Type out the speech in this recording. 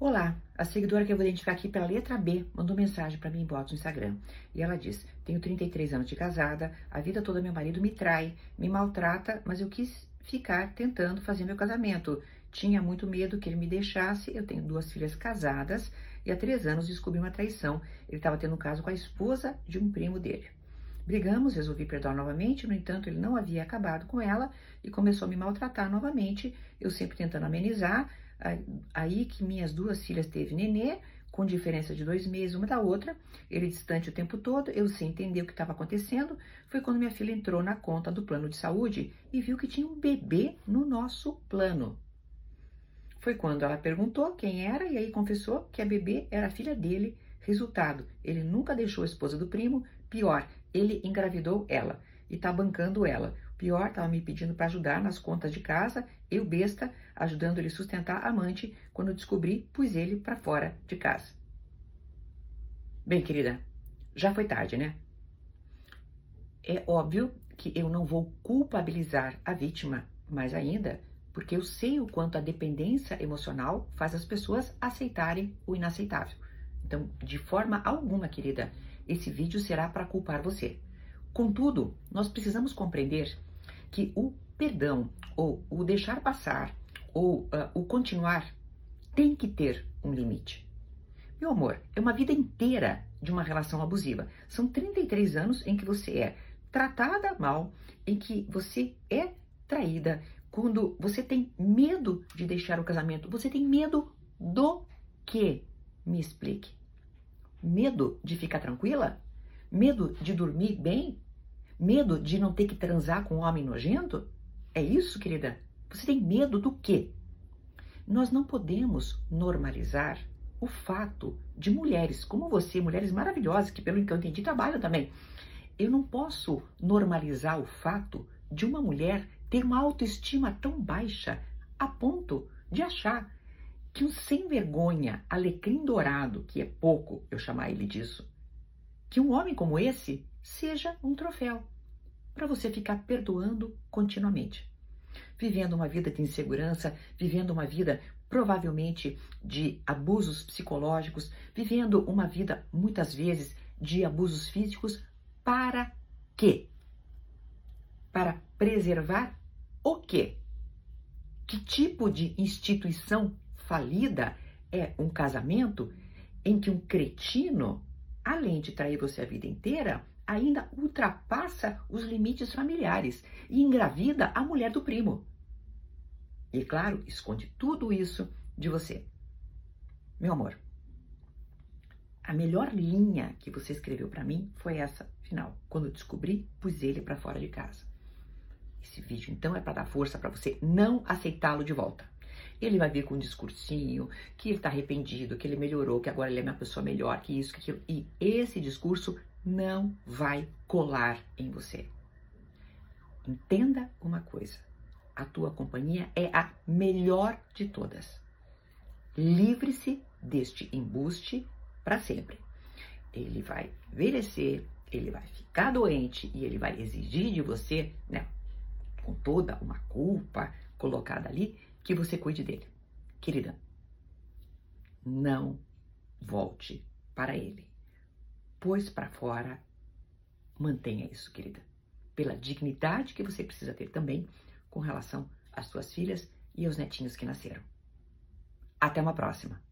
Olá, a seguidora que eu vou identificar aqui pela letra B mandou mensagem para mim em inbox no Instagram. E ela diz: Tenho 33 anos de casada, a vida toda meu marido me trai, me maltrata, mas eu quis ficar tentando fazer meu casamento. Tinha muito medo que ele me deixasse. Eu tenho duas filhas casadas e há três anos descobri uma traição. Ele estava tendo um caso com a esposa de um primo dele. Brigamos, resolvi perdoar novamente, no entanto, ele não havia acabado com ela e começou a me maltratar novamente, eu sempre tentando amenizar. Aí que minhas duas filhas teve nenê, com diferença de dois meses uma da outra, ele distante o tempo todo, eu sem entender o que estava acontecendo, foi quando minha filha entrou na conta do plano de saúde e viu que tinha um bebê no nosso plano. Foi quando ela perguntou quem era e aí confessou que a bebê era a filha dele. Resultado, ele nunca deixou a esposa do primo, pior, ele engravidou ela e tá bancando ela. Pior, tava me pedindo para ajudar nas contas de casa, eu besta, ajudando ele sustentar a amante. Quando descobri, pus ele para fora de casa. Bem, querida, já foi tarde, né? É óbvio que eu não vou culpabilizar a vítima, mais ainda, porque eu sei o quanto a dependência emocional faz as pessoas aceitarem o inaceitável. Então, de forma alguma, querida, esse vídeo será para culpar você. Contudo, nós precisamos compreender que o perdão, ou o deixar passar, ou uh, o continuar, tem que ter um limite. Meu amor, é uma vida inteira de uma relação abusiva. São 33 anos em que você é tratada mal, em que você é traída, quando você tem medo de deixar o casamento. Você tem medo do quê? Me explique. Medo de ficar tranquila? Medo de dormir bem? Medo de não ter que transar com um homem nojento? É isso, querida? Você tem medo do quê? Nós não podemos normalizar o fato de mulheres como você, mulheres maravilhosas, que pelo que eu entendi trabalham também. Eu não posso normalizar o fato de uma mulher ter uma autoestima tão baixa a ponto de achar que um sem vergonha, alecrim dourado, que é pouco eu chamar ele disso, que um homem como esse seja um troféu para você ficar perdoando continuamente. Vivendo uma vida de insegurança, vivendo uma vida provavelmente de abusos psicológicos, vivendo uma vida muitas vezes de abusos físicos, para quê? Para preservar o quê? Que tipo de instituição falida é um casamento em que um cretino, além de trair você a vida inteira, ainda ultrapassa os limites familiares e engravida a mulher do primo. E claro, esconde tudo isso de você. Meu amor, a melhor linha que você escreveu para mim foi essa final. Quando eu descobri, pus ele para fora de casa. Esse vídeo então é para dar força para você não aceitá-lo de volta. Ele vai vir com um discursinho que ele está arrependido, que ele melhorou, que agora ele é uma pessoa melhor, que isso, que aquilo. E esse discurso não vai colar em você. Entenda uma coisa: a tua companhia é a melhor de todas. Livre-se deste embuste para sempre. Ele vai envelhecer, ele vai ficar doente e ele vai exigir de você, né, com toda uma culpa colocada ali, que você cuide dele. Querida, não volte para ele. Pois para fora, mantenha isso, querida. Pela dignidade que você precisa ter também com relação às suas filhas e aos netinhos que nasceram. Até uma próxima!